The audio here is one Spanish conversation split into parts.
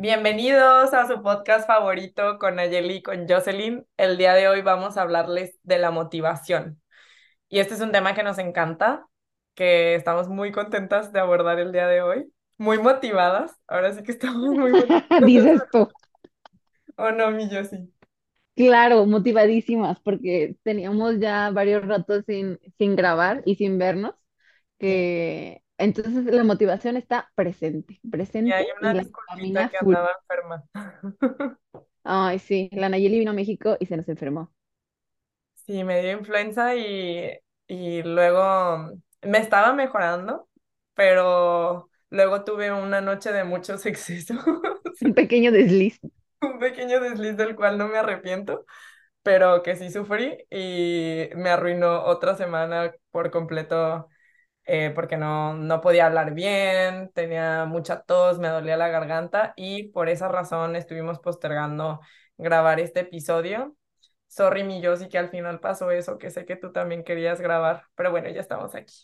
Bienvenidos a su podcast favorito con Nayeli y con Jocelyn. El día de hoy vamos a hablarles de la motivación. Y este es un tema que nos encanta, que estamos muy contentas de abordar el día de hoy. Muy motivadas. Ahora sí que estamos muy motivadas. Dices tú. ¿O no, mi Jocy? Claro, motivadísimas, porque teníamos ya varios ratos sin, sin grabar y sin vernos, que entonces la motivación está presente, Y hay presente y una la que andaba enferma. Ay, sí, la Nayeli vino a México y se nos enfermó. Sí, me dio influenza y, y luego me estaba mejorando, pero luego tuve una noche de muchos excesos. Un pequeño desliz. un pequeño desliz del cual no me arrepiento, pero que sí sufrí y me arruinó otra semana por completo eh, porque no, no podía hablar bien, tenía mucha tos, me dolía la garganta y por esa razón estuvimos postergando grabar este episodio. Sorry, mi Josie, que al final pasó eso, que sé que tú también querías grabar, pero bueno, ya estamos aquí.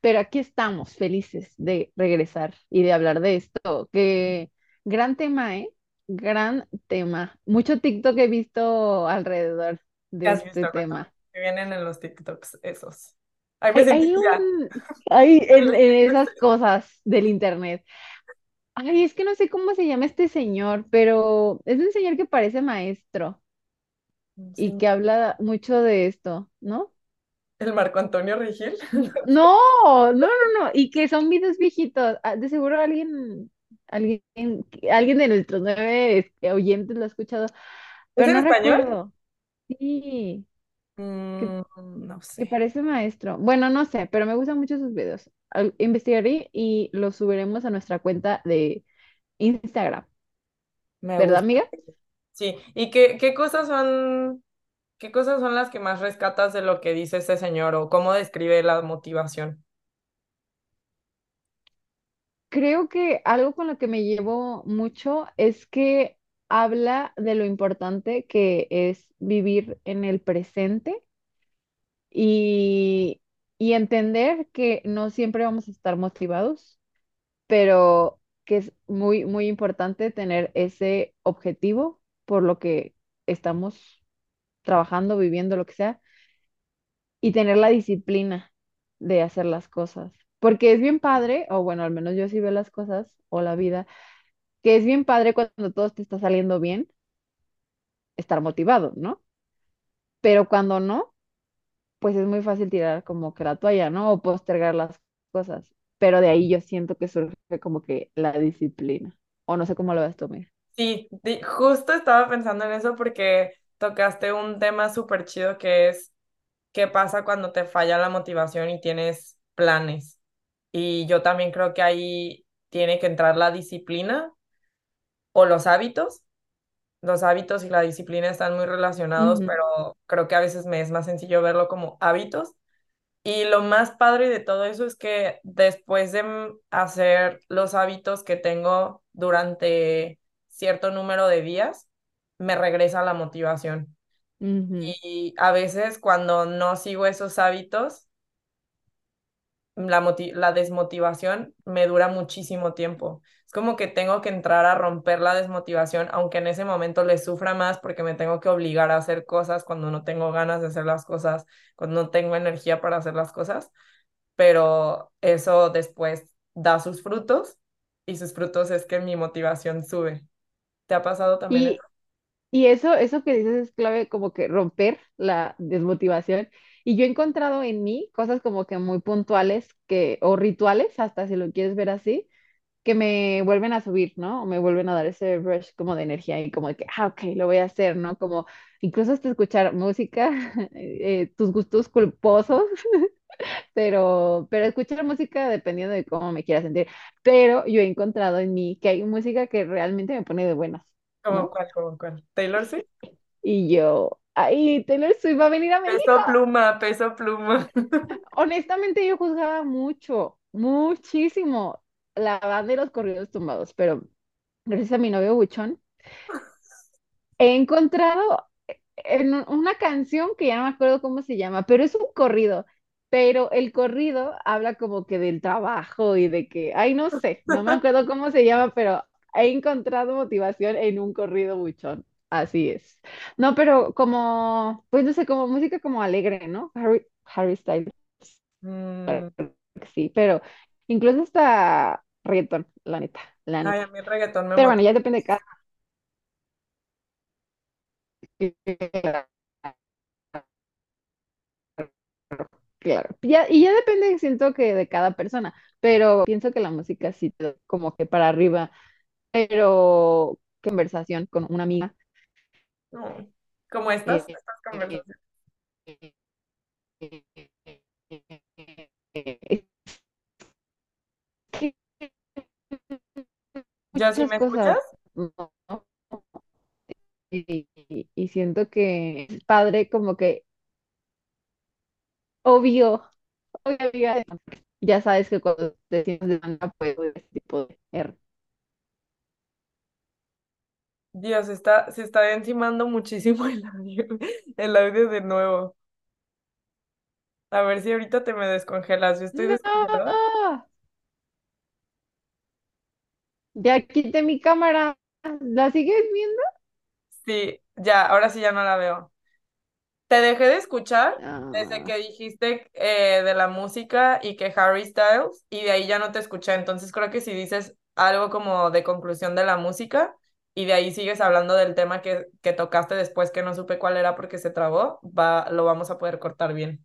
Pero aquí estamos, felices de regresar y de hablar de esto, que gran tema, ¿eh? Gran tema. Mucho TikTok he visto alrededor ¿Qué de este visto? Tema. que vienen en los TikToks esos. Me Hay, un, hay en, en esas cosas del internet. Ay, es que no sé cómo se llama este señor, pero es un señor que parece maestro y que habla mucho de esto, ¿no? el Marco Antonio Regil. No, no, no, no, y que son videos viejitos. Ah, De seguro alguien, alguien, alguien de nuestros nueve este, oyentes lo ha escuchado, ¿Es pero en no español? recuerdo. Sí, que, Mm, no que sé. parece maestro. Bueno, no sé, pero me gustan mucho sus videos. Investigaré y los subiremos a nuestra cuenta de Instagram, Me ¿verdad, gusta. amiga? Sí. ¿Y qué, qué cosas son, qué cosas son las que más rescatas de lo que dice ese señor o cómo describe la motivación? Creo que algo con lo que me llevo mucho es que habla de lo importante que es vivir en el presente y, y entender que no siempre vamos a estar motivados, pero que es muy, muy importante tener ese objetivo por lo que estamos trabajando, viviendo, lo que sea, y tener la disciplina de hacer las cosas. Porque es bien padre, o bueno, al menos yo sí veo las cosas o la vida que es bien padre cuando todo te está saliendo bien, estar motivado, ¿no? Pero cuando no, pues es muy fácil tirar como que la toalla, ¿no? O postergar las cosas. Pero de ahí yo siento que surge como que la disciplina. O no sé cómo lo ves tú, mira. Sí, justo estaba pensando en eso porque tocaste un tema súper chido que es qué pasa cuando te falla la motivación y tienes planes. Y yo también creo que ahí tiene que entrar la disciplina o los hábitos Los hábitos y la disciplina están muy relacionados, pero creo que a veces me es más sencillo verlo como hábitos. Y lo más padre de todo eso es que después de hacer los hábitos que tengo durante cierto número de días, me regresa la motivación. Y a veces cuando no sigo esos hábitos, la, la desmotivación me dura muchísimo tiempo. Es como que tengo que entrar a romper la desmotivación, aunque en ese momento le sufra más porque me tengo que obligar a hacer cosas cuando no tengo ganas de hacer las cosas, cuando no tengo energía para hacer las cosas, pero eso después da sus frutos y sus frutos es que mi motivación sube. ¿Te ha pasado también eso? Y, y eso, eso que dices es clave como que romper la desmotivación. Y yo he encontrado en mí cosas como que muy puntuales que, o rituales, hasta si lo quieres ver así, que me vuelven a subir, ¿no? O me vuelven a dar ese rush como de energía y como de que, ah, ok, lo voy a hacer, ¿no? Como incluso hasta escuchar música, eh, tus gustos culposos, pero, pero escuchar música dependiendo de cómo me quiera sentir. Pero yo he encontrado en mí que hay música que realmente me pone de buenas, ¿Cómo ¿no? cuál, cómo cuál? ¿Taylor Swift? Y yo, ay, Taylor Swift va a venir a México. Peso pluma, peso pluma. Honestamente yo juzgaba mucho, muchísimo la banda de los corridos tumbados, pero gracias a mi novio Buchón, He encontrado en un- una canción que ya no me acuerdo cómo se llama, pero es un corrido. Pero el corrido habla como que del trabajo y de que, ay, no sé, no me acuerdo cómo se llama, pero he encontrado motivación en un corrido buchón. Así es. No, pero como, pues no sé, como música como alegre, ¿no? Harry, Harry Styles, Mm, sí, pero incluso hasta reggaetón, la neta, la ay, a neta. mí el reggaetón me Pero bueno, ya depende de cada. Claro, ya, y ya depende, siento que de cada persona, pero pienso que la música sí te da como que para arriba, pero conversación con una amiga. No. ¿Cómo estas? eh, Estas eh, conversaciones. eh, es que ¿Ya sí me escuchas? Y, y- siento que es padre como que obvio, obvio, ya sabes que cuando te sientes de banda, pues ese tipo de error. Dios, está, se está encimando muchísimo el audio, el audio de nuevo. A ver si ahorita te me descongelas. Yo estoy descongelada. No, ya quité mi cámara, ¿la sigues viendo? Sí, ya, ahora sí ya no la veo. Te dejé de escuchar desde Ah, que dijiste eh, de la música y que Harry Styles, y de ahí ya no te escuché. Entonces creo que si dices algo como de conclusión de la música y de ahí sigues hablando del tema que, que tocaste después que no supe cuál era porque se trabó, va, lo vamos a poder cortar bien.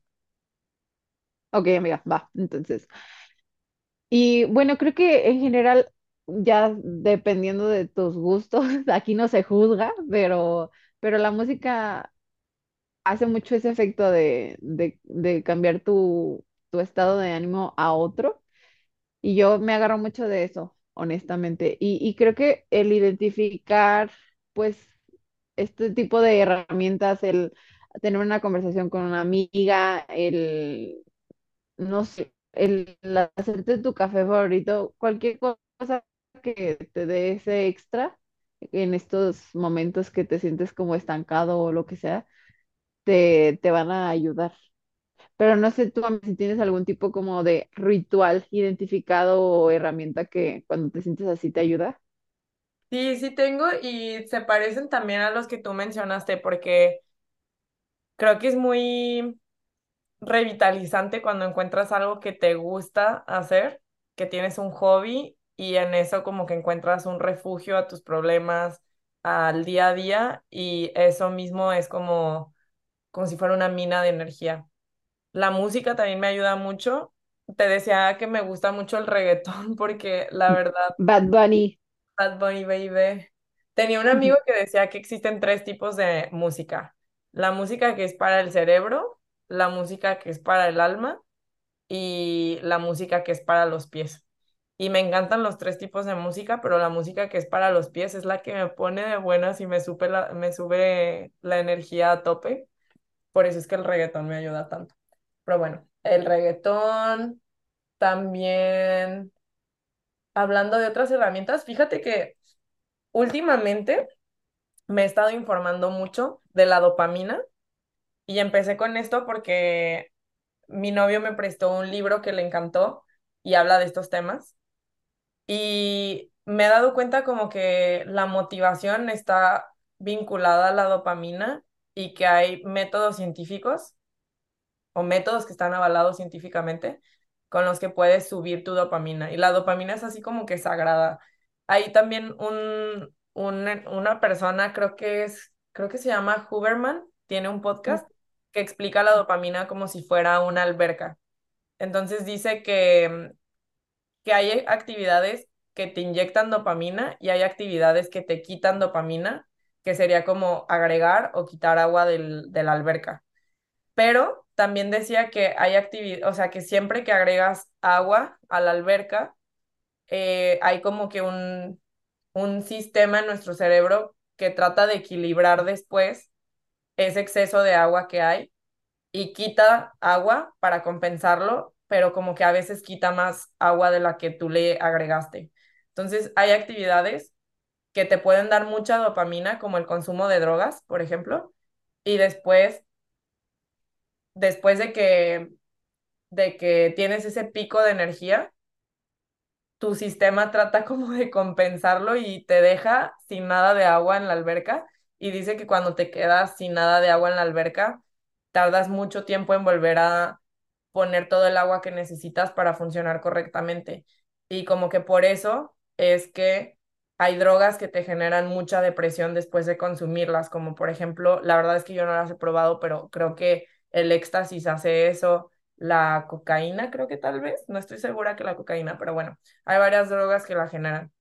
ok, amiga, va, entonces. Y bueno, creo que en general, ya dependiendo de tus gustos, aquí no se juzga, pero, pero la música hace mucho ese efecto de, de, de cambiar tu, tu estado de ánimo a otro. Y yo me agarro mucho de eso, honestamente. Y, creo que el identificar, pues, este tipo de herramientas, el tener una conversación con una amiga, el, no sé, el hacerte tu café favorito, cualquier cosa que te dé ese extra en estos momentos que te sientes como estancado o lo que sea, te, te van a ayudar. Pero no sé tú si tienes algún tipo como de ritual identificado o herramienta que cuando te sientes así te ayuda. Sí, sí tengo y se parecen también a los que tú mencionaste porque creo que es muy revitalizante cuando encuentras algo que te gusta hacer, que tienes un hobby y en eso como que encuentras un refugio a tus problemas al día a día y eso mismo es como, como si fuera una mina de energía. La música también me ayuda mucho. Te decía que me gusta mucho el reggaetón porque la verdad Bad Bunny. Bad Bunny Baby. Tenía un amigo que decía que existen tres tipos de música. La música que es para el cerebro, la música que es para el alma y la música que es para los pies. Y me encantan los tres tipos de música, pero la música que es para los pies es la que me pone de buenas y me sube la, me sube la energía a tope. Por eso es que el reggaetón me ayuda tanto. Pero bueno, el reggaetón también, hablando de otras herramientas, fíjate que últimamente me he estado informando mucho de la dopamina y empecé con esto porque mi novio me prestó un libro que le encantó y habla de estos temas y me he dado cuenta como que la motivación está vinculada a la dopamina y que hay métodos científicos o métodos que están avalados científicamente con los que puedes subir tu dopamina. Y la dopamina es así como que sagrada. Hay también un, un, una persona, creo que es, creo que se llama Huberman, tiene un podcast que explica la dopamina como si fuera una alberca. Entonces dice que, que hay actividades que te inyectan dopamina y hay actividades que te quitan dopamina, que sería como agregar o quitar agua del, de la alberca pero también decía que hay actividad, o sea, que siempre que agregas agua a la alberca, eh, hay como que un, un sistema en nuestro cerebro que trata de equilibrar después ese exceso de agua que hay y quita agua para compensarlo, pero como que a veces quita más agua de la que tú le agregaste. Entonces, hay actividades que te pueden dar mucha dopamina, como el consumo de drogas, por ejemplo, y después, después de que de que tienes ese pico de energía, tu sistema trata como de compensarlo y te deja sin nada de agua en la alberca. Y dice que cuando te quedas sin nada de agua en la alberca, tardas mucho tiempo en volver a poner todo el agua que necesitas para funcionar correctamente. Y como que por eso es que hay drogas que te generan mucha depresión después de consumirlas, como por ejemplo, la verdad es que yo no las he probado, pero creo que el éxtasis hace eso, la cocaína creo que tal vez, no estoy segura que la cocaína, pero bueno, hay varias drogas que la generan.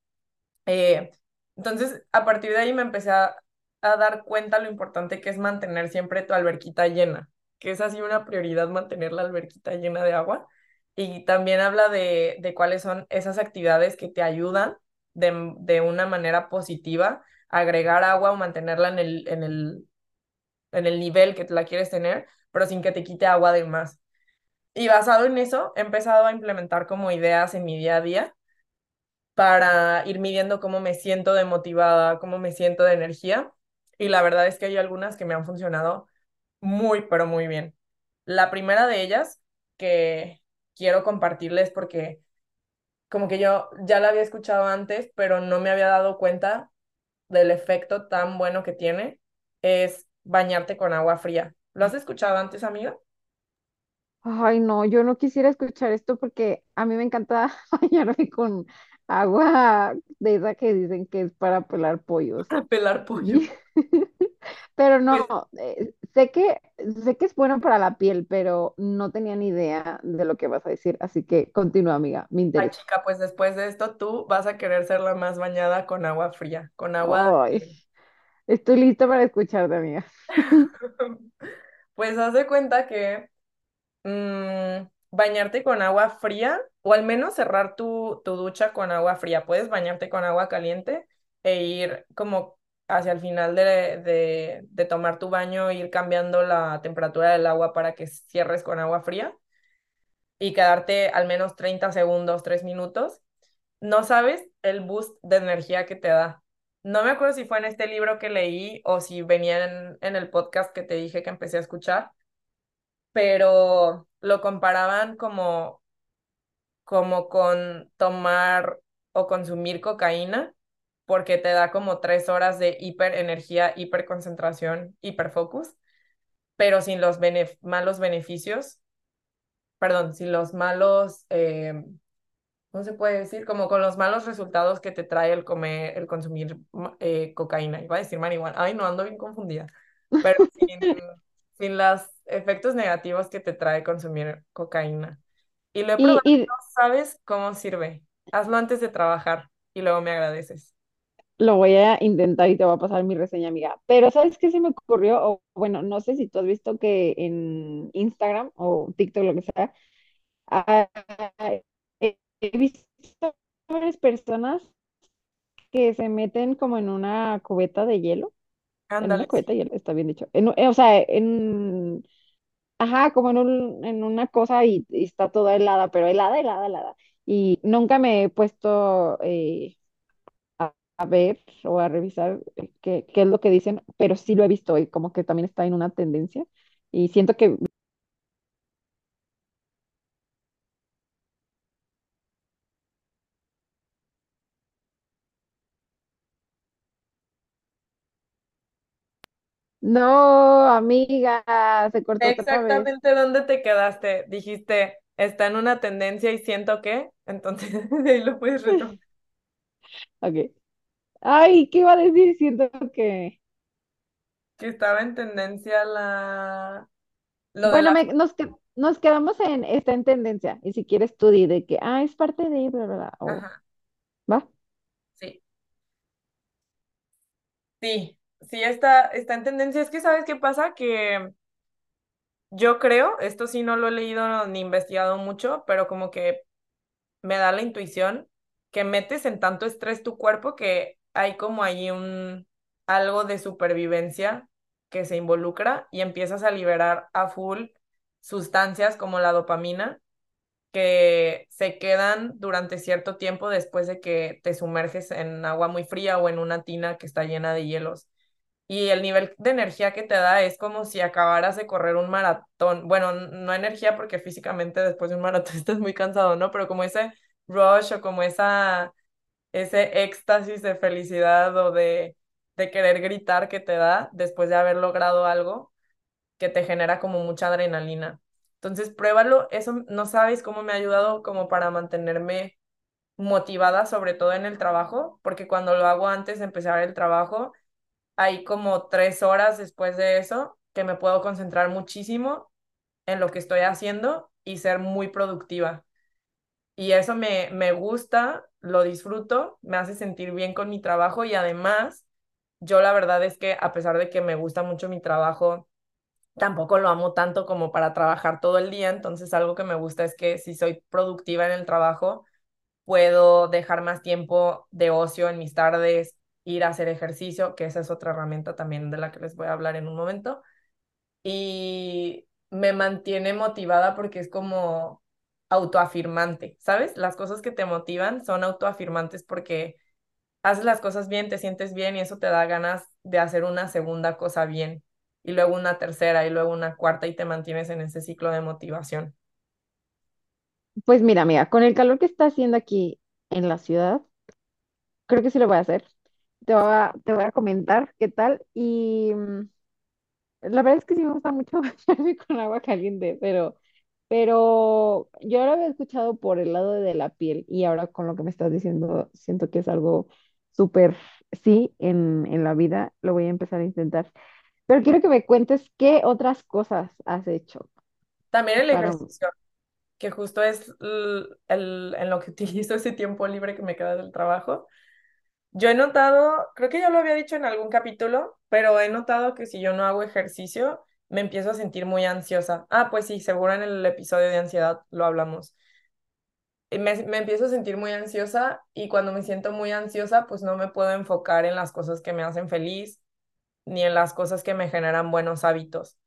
Eh, entonces, a partir de ahí me empecé a, a dar cuenta lo importante que es mantener siempre tu alberquita llena, que es así una prioridad mantener la alberquita llena de agua. Y también habla de, de cuáles son esas actividades que te ayudan de, de una manera positiva a agregar agua o mantenerla en el, en el, en el nivel que la quieres tener, pero sin que te quite agua de más. Y basado en eso, he empezado a implementar como ideas en mi día a día para ir midiendo cómo me siento de motivada, cómo me siento de energía. Y la verdad es que hay algunas que me han funcionado muy, pero muy bien. La primera de ellas que quiero compartirles porque como que yo ya la había escuchado antes, pero no me había dado cuenta del efecto tan bueno que tiene, es bañarte con agua fría. ¿Lo has escuchado antes, amiga? Ay, no, yo no quisiera escuchar esto porque a mí me encanta bañarme con agua de esa que dicen que es para pelar pollos. A pelar pollo. Y- Pero Pues, no, eh, sé que, sé que es bueno para la piel, pero no tenía ni idea de lo que vas a decir, así que continúa, amiga, me ay, interesa. chica, pues después de esto tú vas a querer ser la más bañada con agua fría, con agua Ay, de... estoy lista para escucharte, amiga. Pues haz de cuenta que mm, bañarte con agua fría o al menos cerrar tu, tu ducha con agua fría. Puedes bañarte con agua caliente e ir como hacia el final de, de, de tomar tu baño, ir cambiando la temperatura del agua para que cierres con agua fría y quedarte al menos 30 segundos, 3 minutos. No sabes el boost de energía que te da. No me acuerdo si fue en este libro que leí o si venía en, el podcast que te dije que empecé a escuchar pero lo comparaban como, como con tomar o consumir cocaína, porque te da como tres horas de hiperenergía, hiperconcentración, hiperfocus, pero sin los benef- malos beneficios, perdón, sin los malos, eh, ¿cómo se puede decir? Como con los malos resultados que te trae el comer, el consumir eh, cocaína. Iba a decir marihuana. Ay, no, ando bien confundida. Pero sin, sin los efectos negativos que te trae consumir cocaína. Y lo he probado, y y no sabes cómo sirve. Hazlo antes de trabajar y luego me agradeces. lo voy a intentar y te voy a pasar mi reseña, amiga. Pero ¿sabes qué se me ocurrió? O bueno, no sé si tú has visto que en Instagram o TikTok, lo que sea, he visto varias personas que se meten como en una cubeta de hielo, en una cubeta de hielo, está bien dicho, en, eh, o sea, en, ajá, como en un, en una cosa y, y está toda helada, pero helada, helada, helada. Y nunca me he puesto eh, a, a ver o a revisar eh, qué, qué es lo que dicen, pero sí lo he visto y como que también está en una tendencia. Y siento que no, amiga, se cortó otra vez. Exactamente dónde te quedaste. Dijiste, está en una tendencia y siento que, entonces de ahí lo puedes retomar. Ok. Ay, ¿qué iba a decir? Siento que... Que estaba en tendencia la... lo Bueno, me- nos, que- nos quedamos en, está en tendencia. Y si quieres tú di de que, ah, es parte de, bla, bla, bla, Ajá, ¿va? sí. Sí, sí está, está en tendencia. Es que, ¿sabes qué pasa? Que yo creo, esto sí no lo he leído ni investigado mucho, pero como que me da la intuición que metes en tanto estrés tu cuerpo que hay como ahí un algo de supervivencia que se involucra y empiezas a liberar a full sustancias como la dopamina que se quedan durante cierto tiempo después de que te sumerges en agua muy fría o en una tina que está llena de hielos. Y el nivel de energía que te da es como si acabaras de correr un maratón. Bueno, no energía porque físicamente después de un maratón estás muy cansado, ¿no? Pero como ese rush o como esa, ese éxtasis de felicidad o de, de querer gritar que te da después de haber logrado algo que te genera como mucha adrenalina. Entonces, pruébalo, eso no sabes cómo me ha ayudado como para mantenerme motivada, sobre todo en el trabajo, porque cuando lo hago antes de empezar el trabajo, hay como tres horas después de eso que me puedo concentrar muchísimo en lo que estoy haciendo y ser muy productiva. Y eso me, me gusta, lo disfruto, me hace sentir bien con mi trabajo y además, yo la verdad es que a pesar de que me gusta mucho mi trabajo, tampoco lo amo tanto como para trabajar todo el día, entonces algo que me gusta es que si soy productiva en el trabajo, puedo dejar más tiempo de ocio en mis tardes, ir a hacer ejercicio, que esa es otra herramienta también de la que les voy a hablar en un momento. Y me mantiene motivada porque es como autoafirmante, ¿sabes? Las cosas que te motivan son autoafirmantes porque haces las cosas bien, te sientes bien y eso te da ganas de hacer una segunda cosa bien y luego una tercera y luego una cuarta y te mantienes en ese ciclo de motivación. Pues mira, mira, con el calor que está haciendo aquí en la ciudad, creo que sí lo voy a hacer. Te voy a, te voy a comentar qué tal. Y mm, la verdad es que sí me gusta mucho bañarme con agua caliente, pero, pero yo lo había escuchado por el lado de la piel y ahora con lo que me estás diciendo, siento que es algo súper sí en, en la vida. Lo voy a empezar a intentar. Pero quiero que me cuentes qué otras cosas has hecho También el para... ejercicio, que justo es el, el- en lo que utilizo ese tiempo libre que me queda del trabajo. Yo he notado, creo que ya lo había dicho en algún capítulo, pero he notado que si yo no hago ejercicio, me empiezo a sentir muy ansiosa. Ah, pues sí, seguro en el episodio de ansiedad lo hablamos. Me, me empiezo a sentir muy ansiosa y cuando me siento muy ansiosa, pues no me puedo enfocar en las cosas que me hacen feliz ni en las cosas que me generan buenos hábitos.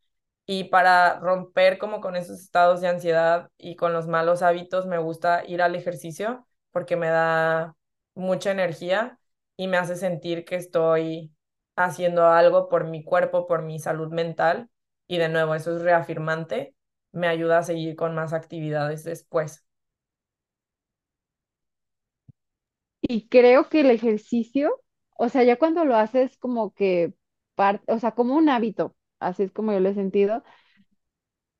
Y para romper como con esos estados de ansiedad y con los malos hábitos, me gusta ir al ejercicio porque me da mucha energía y me hace sentir que estoy haciendo algo por mi cuerpo, por mi salud mental. Y de nuevo, eso es reafirmante, me ayuda a seguir con más actividades después. Y creo que el ejercicio, o sea, ya cuando lo haces como que parte, o sea, como un hábito, así es como yo lo he sentido,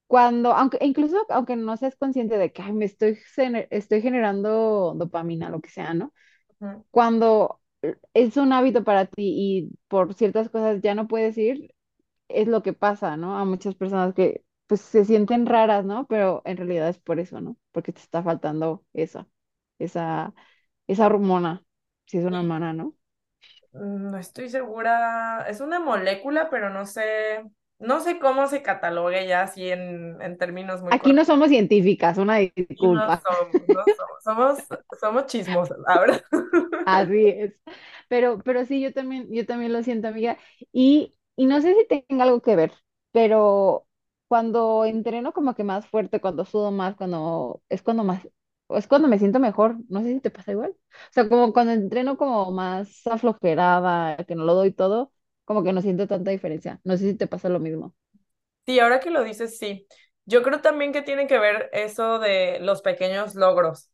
cuando, aunque e incluso aunque no seas consciente de que "Ay, me estoy, estoy generando dopamina, lo que sea, ¿no? Cuando es un hábito para ti y por ciertas cosas ya no puedes ir, es lo que pasa, ¿no? A muchas personas que pues se sienten raras, ¿no? Pero en realidad es por eso, ¿no? Porque te está faltando eso, esa, esa hormona, si es una Y hormona, ¿no? mm, no estoy segura, es una molécula, pero no sé, no sé cómo se catalogue ya así en, en términos muy Aquí no somos científicas, una Y no disculpa. somos, no somos, somos, somos chismosas, la verdad. Así es. Pero, pero sí, yo también, yo también lo siento, amiga. Y, y no sé si tenga algo que ver, pero cuando entreno como que más fuerte, cuando sudo más, cuando es cuando más, es cuando me siento mejor. No sé si te pasa igual. O sea, como cuando entreno como más aflojerada, que no lo doy todo, como que no siento tanta diferencia. No sé si te pasa lo mismo. Sí, ahora que lo dices, sí. Yo creo también que tiene que ver eso de los pequeños logros,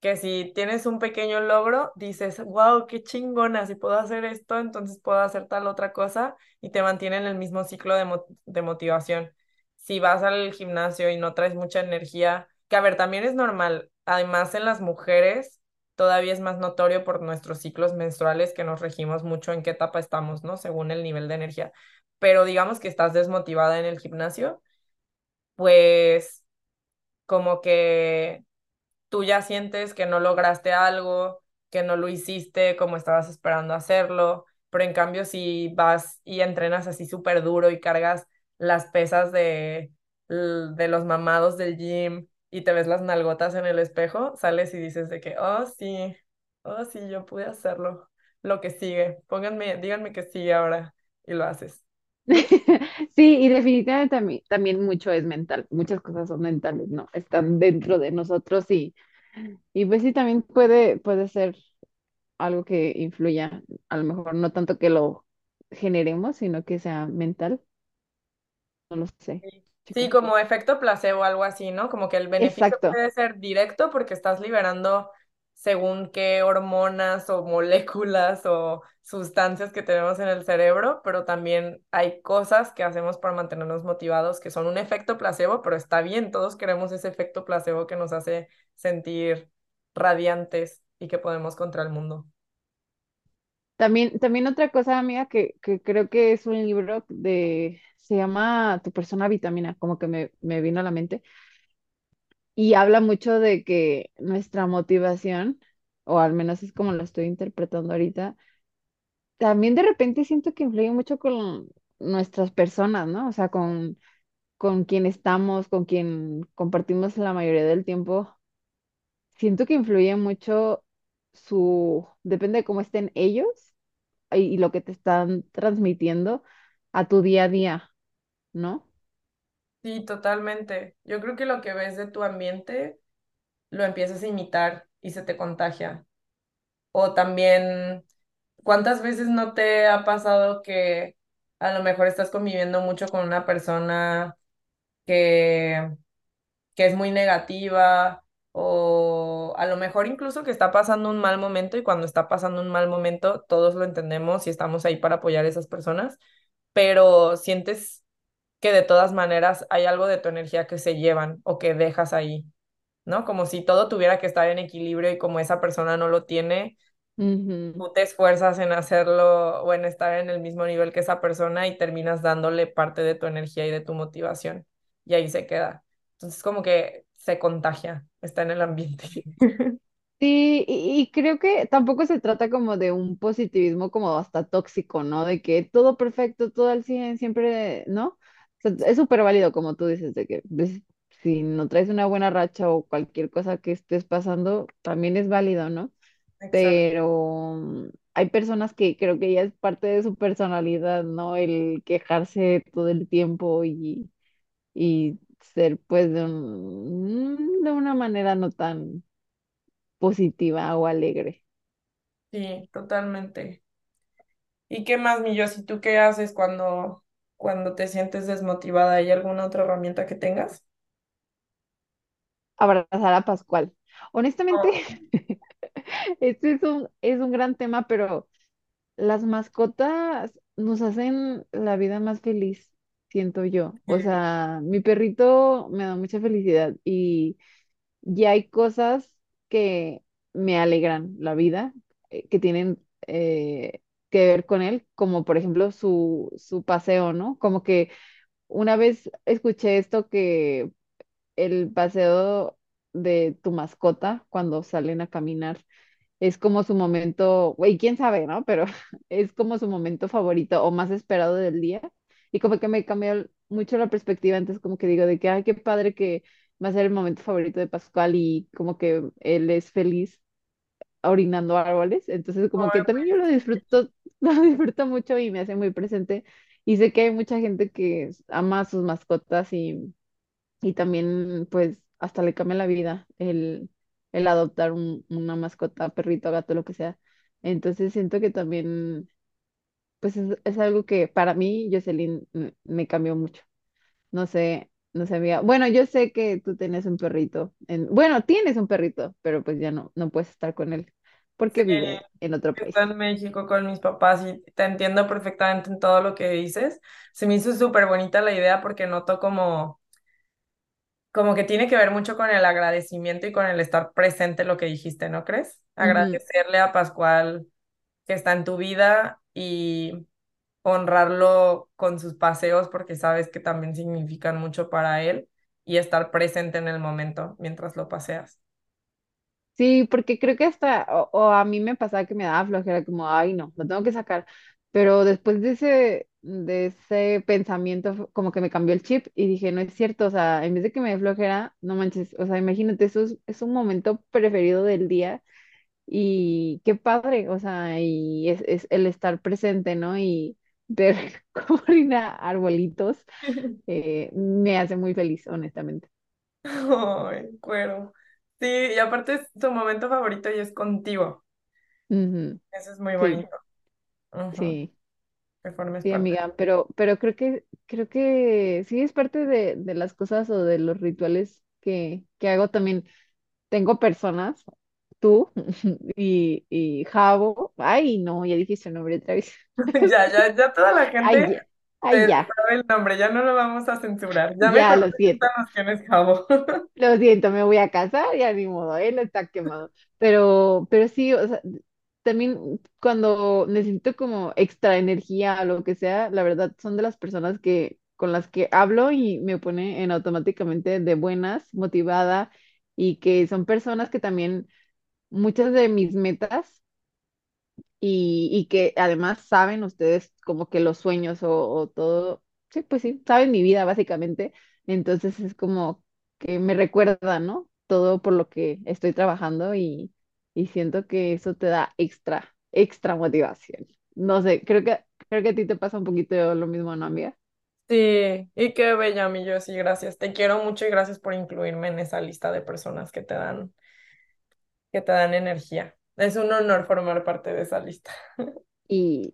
que si tienes un pequeño logro, dices, wow, qué chingona, si puedo hacer esto, entonces puedo hacer tal otra cosa y te mantiene en el mismo ciclo de, mo- de motivación. Si vas al gimnasio y no traes mucha energía, que a ver, también es normal, además en las mujeres todavía es más notorio por nuestros ciclos menstruales que nos regimos mucho en qué etapa estamos, ¿no? Según el nivel de energía pero digamos que estás desmotivada en el gimnasio, pues como que tú ya sientes que no lograste algo, que no lo hiciste como estabas esperando hacerlo, pero en cambio si vas y entrenas así súper duro y cargas las pesas de, de los mamados del gym y te ves las nalgotas en el espejo, sales y dices de que, oh sí, oh sí, yo pude hacerlo. Lo que sigue, pónganme, díganme que sigue ahora y lo haces. Sí, y definitivamente también, también mucho es mental. Muchas cosas son mentales, ¿no? Están dentro de nosotros y, y pues sí, también puede, puede ser algo que influya, a lo mejor no tanto que lo generemos, sino que sea mental, no lo sé, Sí, Sí, como efecto placebo, algo así, ¿no? Como que el beneficio Exacto, puede ser directo porque estás liberando según qué hormonas o moléculas o sustancias que tenemos en el cerebro, pero también hay cosas que hacemos para mantenernos motivados que son un efecto placebo, pero está bien, todos queremos ese efecto placebo que nos hace sentir radiantes y que podemos contra el mundo. También, también otra cosa, amiga, que, que creo que es un libro de, se llama Tu persona vitamina, como que me, me vino a la mente, y habla mucho de que nuestra motivación, o al menos es como lo estoy interpretando ahorita, también de repente siento que influye mucho con nuestras personas, ¿no? O sea, con, con quien estamos, con quien compartimos la mayoría del tiempo. Siento que influye mucho su, depende de cómo estén ellos y, lo que te están transmitiendo a tu día a día, ¿no? Sí, totalmente. Yo creo que lo que ves de tu ambiente lo empiezas a imitar y se te contagia. O también, ¿cuántas veces no te ha pasado que a lo mejor estás conviviendo mucho con una persona que, que es muy negativa o a lo mejor incluso que está pasando un mal momento y cuando está pasando un mal momento todos lo entendemos y estamos ahí para apoyar a esas personas, pero sientes que de todas maneras hay algo de tu energía que se llevan o que dejas ahí, ¿no? Como si todo tuviera que estar en equilibrio y como esa persona no lo tiene, Ujú. tú te esfuerzas en hacerlo o en estar en el mismo nivel que esa persona y terminas dándole parte de tu energía y de tu motivación y ahí se queda. Entonces como que se contagia, está en el ambiente. Sí, y, y creo que tampoco se trata como de un positivismo como hasta tóxico, ¿no? De que todo perfecto, todo al 100, siempre, ¿no? O sea, es súper válido como tú dices, de que pues, si no traes una buena racha o cualquier cosa que estés pasando, también es válido, ¿no? Exacto. Pero mm, hay personas que creo que ya es parte de su personalidad, ¿no? El quejarse todo el tiempo y, y ser pues de un- de una manera no tan positiva o alegre. Sí, totalmente. ¿Y qué más, mi si tú qué haces cuando, cuando te sientes desmotivada? ¿Hay alguna otra herramienta que tengas? Abrazar a Pascual. Honestamente, Oh, este es un, es un gran tema, pero las mascotas nos hacen la vida más feliz, siento yo. O sea, mi perrito me da mucha felicidad y, y hay cosas que me alegran la vida, eh, que tienen eh, que ver con él, como por ejemplo su, su paseo, ¿no? Como que una vez escuché esto que el paseo de tu mascota cuando salen a caminar es como su momento, güey, quién sabe, ¿no? Pero es como su momento favorito o más esperado del día. Y como que me cambió mucho la perspectiva, entonces como que digo de que, ay, qué padre que va a ser el momento favorito de Pascual y como que él es feliz orinando árboles. Entonces como que también yo lo disfruto, lo disfruto mucho y me hace muy presente. Y sé que hay mucha gente que ama a sus mascotas y y también, pues, hasta le cambia la vida el, el adoptar un- una mascota, perrito, gato, lo que sea. Entonces siento que también, pues, es, es algo que para mí, Jocelyn, me cambió mucho. No sé, no sé, amiga. Bueno, yo sé que tú tienes un perrito. En, bueno, tienes un perrito, pero pues ya no, no puedes estar con él sí, porque vive en otro país. estoy en México con mis papás y te entiendo perfectamente en todo lo que dices. Se me hizo súper bonita la idea porque noto como, como que tiene que ver mucho con el agradecimiento y con el estar presente lo que dijiste, ¿no crees? Agradecerle a Pascual que está en tu vida y honrarlo con sus paseos porque sabes que también significan mucho para él y estar presente en el momento mientras lo paseas. Sí, porque creo que hasta, o, o a mí me pasaba que me daba flojera, como, ay, no, lo tengo que sacar. Pero después de ese, de ese pensamiento, como que me cambió el chip y dije, no es cierto, o sea, en vez de que me dé flojera, no manches, o sea, imagínate, eso es, es un momento preferido del día y qué padre, o sea, y es, es el estar presente, ¿no? Y ver cómo orina arbolitos, eh, me hace muy feliz, honestamente. Ay, cuero. Sí, y aparte es tu momento favorito y es contigo. Eso es muy Sí, bonito. Sí. Formes Sí, parte. amiga, pero, pero creo que, creo que sí es parte de, de las cosas o de los rituales que, que hago también. Tengo personas, tú y, y Javo. Ay, no, ya dije su nombre otra vez. Ya, ya, ya toda la Ay, gente ay, se ya, sabe el nombre, ya no lo vamos a censurar. Ya ya, lo siento. quién es Jabo. Lo siento, me voy a casar, ya ni modo, él está quemado. Pero, pero sí, o sea, también cuando necesito como extra energía o lo que sea, la verdad son de las personas que con las que hablo y me pone en automáticamente de buenas, motivada y que son personas que también muchas de mis metas y, y que además saben ustedes como que los sueños o, todo, sí, pues sí, saben mi vida básicamente, entonces es como que me recuerda, ¿no? Todo por lo que estoy trabajando y, y siento que eso te da extra, extra motivación. No sé, creo que, creo que a ti te pasa un poquito lo mismo, ¿no, amiga? Sí, y qué bella, mi yo, sí, gracias. Te quiero mucho y gracias por incluirme en esa lista de personas que te dan, que te dan energía. Es un honor formar parte de esa lista. Y,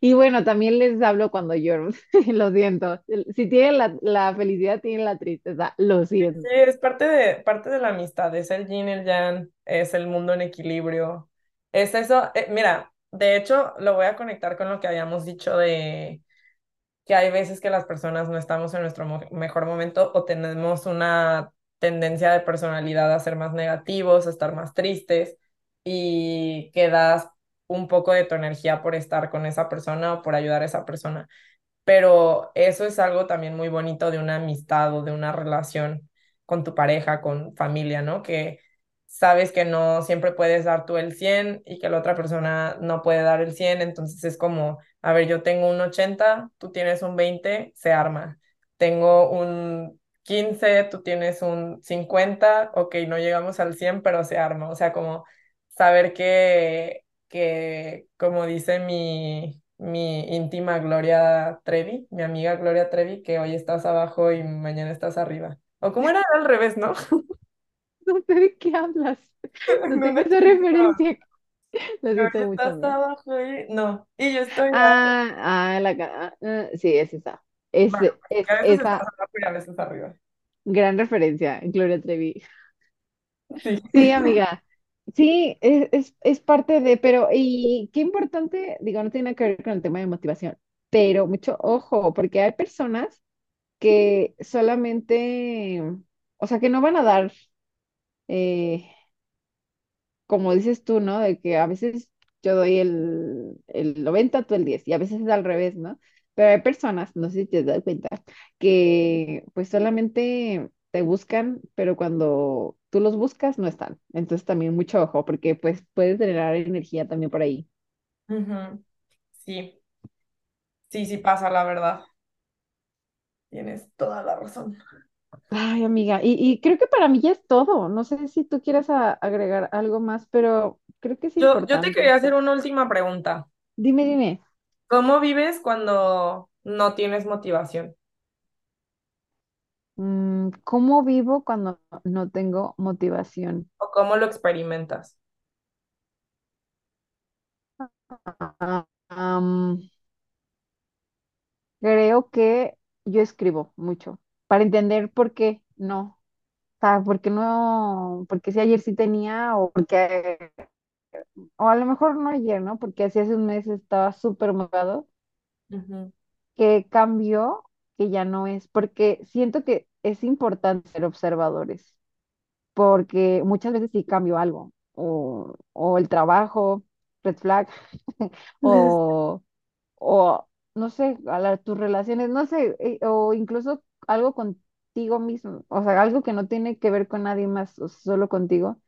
y bueno, también les hablo cuando lloro, lo siento. Si tienen la, la felicidad, tienen la tristeza, lo Sí, siento. es parte de, parte de la amistad, es el yin el yang, es el mundo en equilibrio. Es eso, eh, mira, de hecho, lo voy a conectar con lo que habíamos dicho de que hay veces que las personas no estamos en nuestro mejor momento o tenemos una tendencia de personalidad a ser más negativos, a estar más tristes y que das un poco de tu energía por estar con esa persona o por ayudar a esa persona pero eso es algo también muy bonito de una amistad o de una relación con tu pareja, con familia, ¿no? Que sabes que no siempre puedes dar tú el 100 y que la otra persona no puede dar el 100, entonces es como, a ver, yo tengo un 80, tú tienes un 20, se arma. Tengo un 15, tú tienes un 50, ok, no llegamos al 100, pero se arma. O sea, como saber que, que como dice mi mi íntima Gloria Trevi, mi amiga Gloria Trevi, que hoy estás abajo y mañana estás arriba. O cómo era al revés, ¿no? No sé de qué hablas. No No tengo esa referencia. Lo siento mucho, estás abajo y no. Y yo estoy. Ah, ah, la ah, sí, es esa. Es, Bueno, es que a veces esa abajo y a veces arriba. gran referencia, Gloria Trevi. Sí. Sí, amiga. Sí, es, es, es parte de, pero, y qué importante, digo, no tiene que ver con el tema de motivación, pero mucho ojo, porque hay personas que solamente, o sea, que no van a dar eh, como dices tú, ¿no? De que a veces yo doy el, el 90, tú el 10, y a veces es al revés, ¿no? Pero hay personas, no sé si te das cuenta, que pues solamente te buscan, pero cuando tú los buscas no están. Entonces también mucho ojo, porque pues puedes generar energía también por ahí. Ujú. Sí, sí, sí pasa, la verdad. Tienes toda la razón. Ay, amiga, y, y creo que para mí ya es todo. No sé si tú quieras a- agregar algo más, pero creo que es Yo, yo te importante. quería hacer una última pregunta. Dime, dime. ¿Cómo vives cuando no tienes motivación? Mm, ¿cómo vivo cuando no tengo motivación? ¿O cómo lo experimentas? Ah, creo que yo escribo mucho para entender por qué no. O sea, por qué no, porque si ayer sí tenía o porque, o a lo mejor no ayer, ¿no? Porque así hace un mes estaba súper Ujú, que cambió, que ya no es, porque siento que es importante ser observadores, porque muchas veces sí cambio algo, o, o el trabajo, red flag, o o no sé, a la- tus relaciones, no sé, eh, o incluso algo contigo mismo, o sea, algo que no tiene que ver con nadie más, o solo contigo.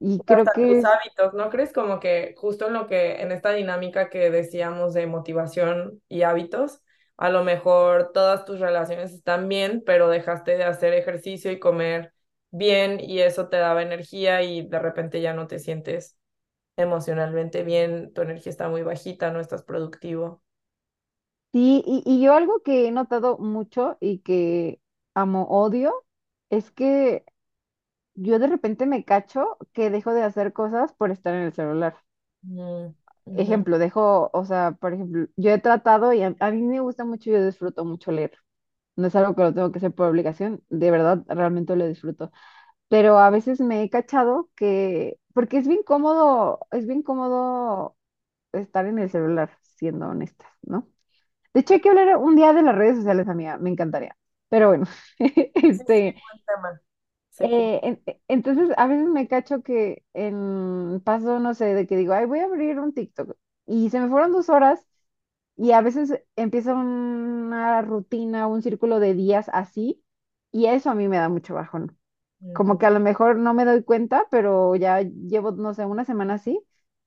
Y creo Hasta tus que hábitos, ¿no crees? Como que justo en lo que, en esta dinámica que decíamos de motivación y hábitos, a lo mejor todas tus relaciones están bien, pero dejaste de hacer ejercicio y comer bien y eso te daba energía y de repente ya no te sientes emocionalmente bien, tu energía está muy bajita, no estás productivo. sí, y, y yo algo que he notado mucho y que amo, odio, es que yo de repente me cacho que dejo de hacer cosas por estar en el celular. Mm. Ejemplo, dejo, o sea, por ejemplo, yo he tratado y a, a mí me gusta mucho, yo disfruto mucho leer. No es algo que lo tengo que hacer por obligación, de verdad, realmente lo disfruto. pero a veces me he cachado que, porque es bien cómodo, es bien cómodo estar en el celular, siendo honestas, ¿no? De hecho, hay que hablar un día de las redes sociales, amiga, me encantaría. Pero bueno, Sí, sí, eh, en- e- entonces a veces me cacho que en paso, no sé, de que digo, ay, voy a abrir un TikTok. Y se me fueron dos horas y a veces empieza una rutina, un círculo de días así, y eso a mí me da mucho bajón. Como Ujú. que a lo mejor no me doy cuenta, pero ya llevo, no sé, una semana así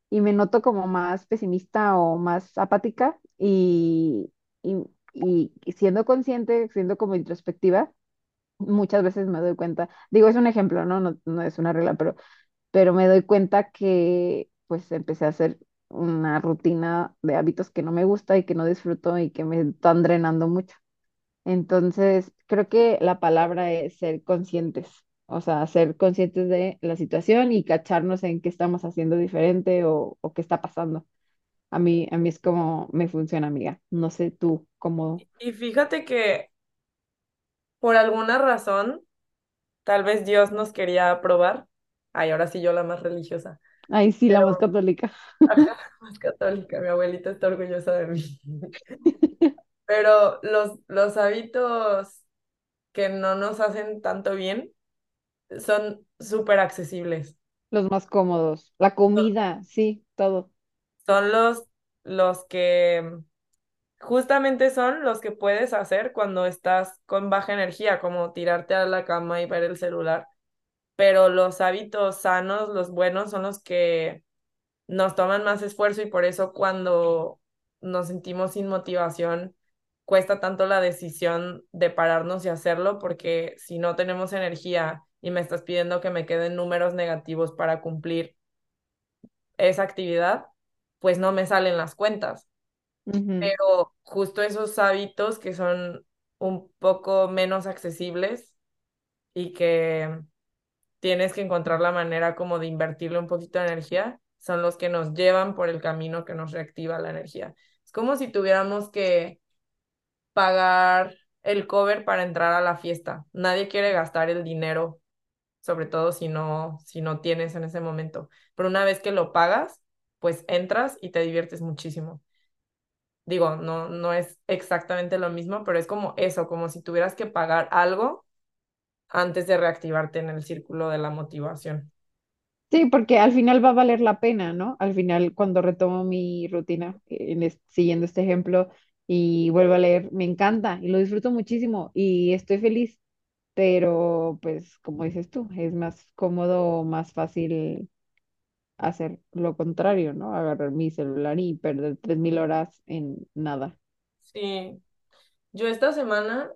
y me noto como más pesimista o más apática y, y, y siendo consciente, siendo como introspectiva, muchas veces me doy cuenta, digo, es un ejemplo, ¿no? No, no es una regla, pero, pero me doy cuenta que pues empecé a hacer una rutina de hábitos que no me gusta y que no disfruto y que me están drenando mucho. Entonces, creo que la palabra es ser conscientes, o sea, ser conscientes de la situación y cacharnos en qué estamos haciendo diferente o, qué está pasando. A mí, a mí es como me funciona, amiga. No sé tú cómo. Y fíjate que por alguna razón, tal vez Dios nos quería probar. Ay, ahora sí yo la más religiosa. Ay, sí, la más católica. ajá, más católica, mi abuelita está orgullosa de mí. Pero los, los hábitos que no nos hacen tanto bien son súper accesibles. Los más cómodos. La comida, sí, todo. Son los, los que justamente son los que puedes hacer cuando estás con baja energía, como tirarte a la cama y ver el celular. Pero los hábitos sanos, los buenos, son los que nos toman más esfuerzo y por eso cuando nos sentimos sin motivación, cuesta tanto la decisión de pararnos y hacerlo, porque si no tenemos energía y me estás pidiendo que me queden números negativos para cumplir esa actividad, pues no me salen las cuentas. Pero justo esos hábitos que son un poco menos accesibles y que tienes que encontrar la manera como de invertirle un poquito de energía, son los que nos llevan por el camino que nos reactiva la energía. Es como si tuviéramos que pagar el cover para entrar a la fiesta. Nadie quiere gastar el dinero, sobre todo si no, si no tienes en ese momento. Pero una vez que lo pagas, pues entras y te diviertes muchísimo. Digo, no, no es exactamente lo mismo, pero es como eso, como si tuvieras que pagar algo antes de reactivarte en el círculo de la motivación. Sí, porque al final va a valer la pena, ¿no? Al final, cuando retomo mi rutina, eh, siguiendo este ejemplo, y vuelvo a leer, me encanta y lo disfruto muchísimo y estoy feliz, pero pues como dices tú, es más cómodo, más fácil hacer lo contrario, ¿no? Agarrar mi celular y perder tres mil horas en nada. Sí, yo esta semana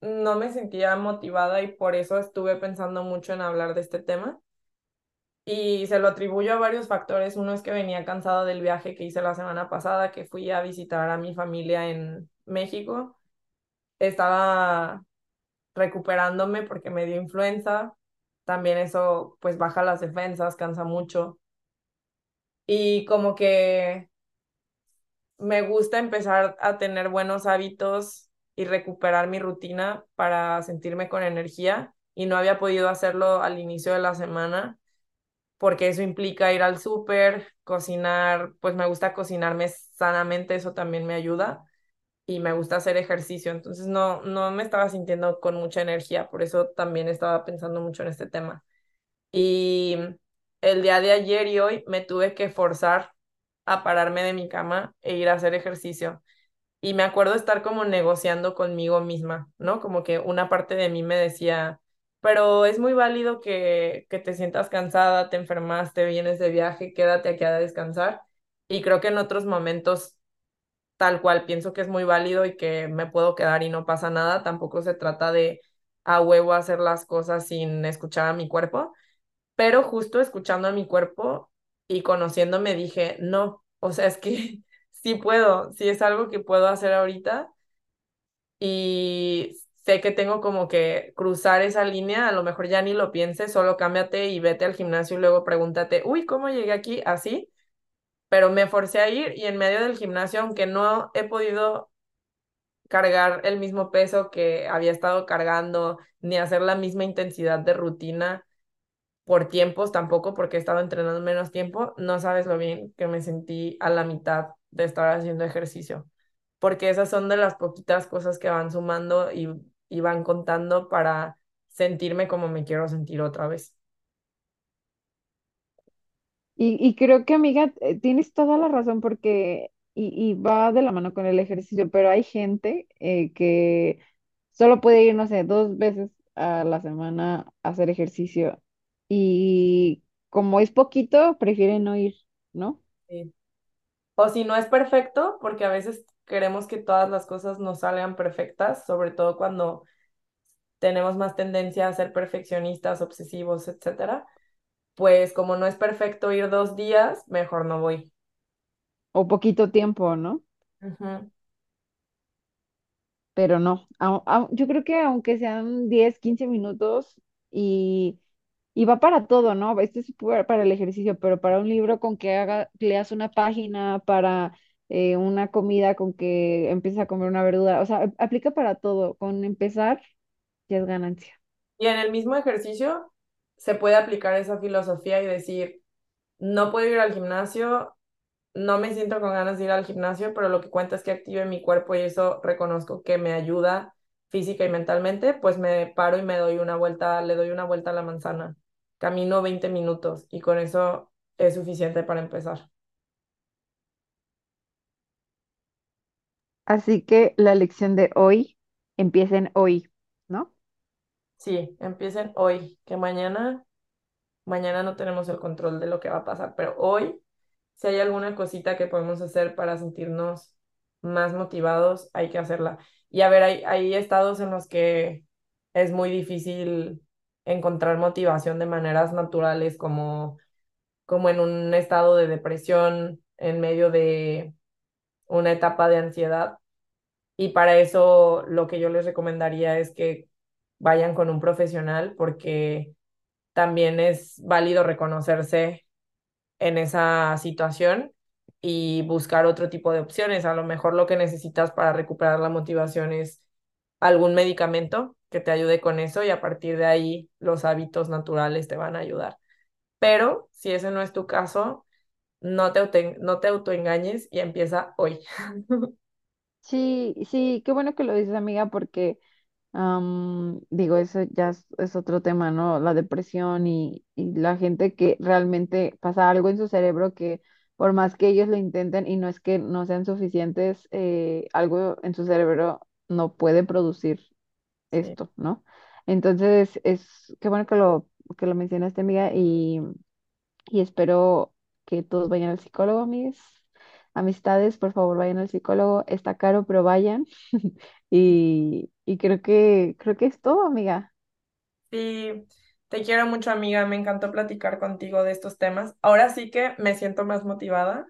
no me sentía motivada y por eso estuve pensando mucho en hablar de este tema. Y se lo atribuyo a varios factores. Uno es que venía cansada del viaje que hice la semana pasada, que fui a visitar a mi familia en México. Estaba recuperándome porque me dio influenza. También eso pues baja las defensas, cansa mucho. Y como que me gusta empezar a tener buenos hábitos y recuperar mi rutina para sentirme con energía y no había podido hacerlo al inicio de la semana porque eso implica ir al súper, cocinar, pues me gusta cocinarme sanamente, eso también me ayuda y me gusta hacer ejercicio, entonces no, no me estaba sintiendo con mucha energía, por eso también estaba pensando mucho en este tema. Y el día de ayer y hoy me tuve que forzar a pararme de mi cama e ir a hacer ejercicio. Y me acuerdo estar como negociando conmigo misma, ¿no? Como que una parte de mí me decía, pero es muy válido que, que te sientas cansada, te enfermaste, vienes de viaje, quédate aquí a descansar. Y creo que en otros momentos, tal cual, pienso que es muy válido y que me puedo quedar y no pasa nada. Tampoco se trata de a huevo hacer las cosas sin escuchar a mi cuerpo pero justo escuchando a mi cuerpo y conociéndome dije, no, o sea, es que sí puedo, sí es algo que puedo hacer ahorita y sé que tengo como que cruzar esa línea, a lo mejor ya ni lo pienses, solo cámbiate y vete al gimnasio y luego pregúntate, uy, ¿cómo llegué aquí? Así, pero me forcé a ir y en medio del gimnasio, aunque no he podido cargar el mismo peso que había estado cargando, ni hacer la misma intensidad de rutina, por tiempos tampoco, porque he estado entrenando menos tiempo, no sabes lo bien que me sentí a la mitad de estar haciendo ejercicio, porque esas son de las poquitas cosas que van sumando y, y van contando para sentirme como me quiero sentir otra vez. Y, y creo que, amiga, eh, tienes toda la razón porque, y, y va de la mano con el ejercicio, pero hay gente eh, que solo puede ir, no sé, dos veces a la semana a hacer ejercicio y como es poquito, prefieren no ir, ¿no? Sí. O si no es perfecto, porque a veces queremos que todas las cosas nos salgan perfectas, sobre todo cuando tenemos más tendencia a ser perfeccionistas, obsesivos, etcétera. Pues como no es perfecto ir dos días, mejor no voy. O poquito tiempo, ¿no? Pero no, yo creo que aunque sean 10 15 minutos y, y va para todo, ¿no? Este es para para el ejercicio, pero para un libro con que haga, leas una página, para eh, una comida con que empieces a comer una verdura, o sea, a- aplica para todo. Con empezar ya es ganancia. Y en el mismo ejercicio se puede aplicar esa filosofía y decir, no puedo ir al gimnasio, no me siento con ganas de ir al gimnasio, pero lo que cuenta es que active mi cuerpo y eso reconozco que me ayuda física y mentalmente, pues me paro y me doy una vuelta, le doy una vuelta a la manzana. Camino 20 minutos y con eso es suficiente para empezar. Así que la lección de hoy, empiecen hoy. Sí, empiecen hoy, que mañana, mañana no tenemos el control de lo que va a pasar, pero hoy, si hay alguna cosita que podemos hacer para sentirnos más motivados, hay que hacerla. Y a ver, hay, hay estados en los que es muy difícil encontrar motivación de maneras naturales, como, como en un estado de depresión, en medio de una etapa de ansiedad. Y para eso lo que yo les recomendaría es que vayan con un profesional porque también es válido reconocerse en esa situación y buscar otro tipo de opciones. A lo mejor lo que necesitas para recuperar la motivación es algún medicamento que te ayude con eso y a partir de ahí los hábitos naturales te van a ayudar. Pero si ese no es tu caso, no te, no te autoengañes y empieza hoy. Sí, sí, qué bueno que lo dices, amiga, porque Am, digo, eso ya es, es otro tema, ¿no? La depresión y, y la gente que realmente pasa algo en su cerebro que por más que ellos lo intenten y no es que no sean suficientes, eh, algo en su cerebro no puede producir Sí. esto, ¿no? Entonces, es qué bueno que lo, que lo mencionaste, amiga, y, y espero que todos vayan al psicólogo, amigas. Amistades, por favor, vayan al psicólogo. Está caro, pero vayan. Y, creo que, creo que es todo, amiga. Sí, te quiero mucho, amiga. Me encantó platicar contigo de estos temas. Ahora sí que me siento más motivada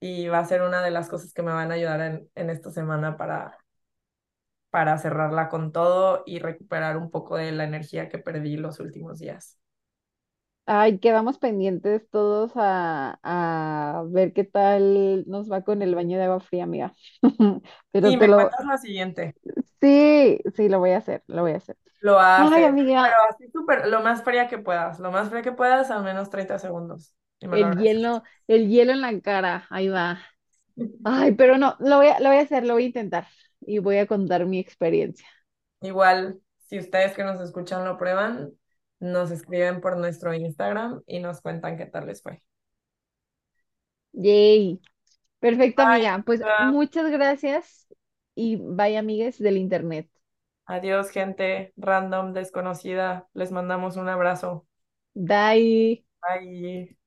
y va a ser una de las cosas que me van a ayudar en, en esta semana para, para cerrarla con todo y recuperar un poco de la energía que perdí los últimos días. Ay, quedamos pendientes todos a, a ver qué tal nos va con el baño de agua fría, amiga. Pero Sí, te me lo, cuentas la siguiente. sí, sí, lo voy a hacer, lo voy a hacer. Lo Ay, haces, pero amiga, así súper, lo más fría que puedas, lo más fría que puedas, al menos 30 segundos. Y me lo el hielo, el hielo en la cara, ahí va. Ay, pero no, lo voy a, lo voy a hacer, lo voy a intentar y voy a contar mi experiencia. Igual, si ustedes que nos escuchan lo prueban, nos escriben por nuestro Instagram y nos cuentan qué tal les fue. Yay. Perfecto, Bye. amiga. Pues muchas gracias y bye, amigues del internet. Adiós, gente random, desconocida. Les mandamos un abrazo. Bye. Bye.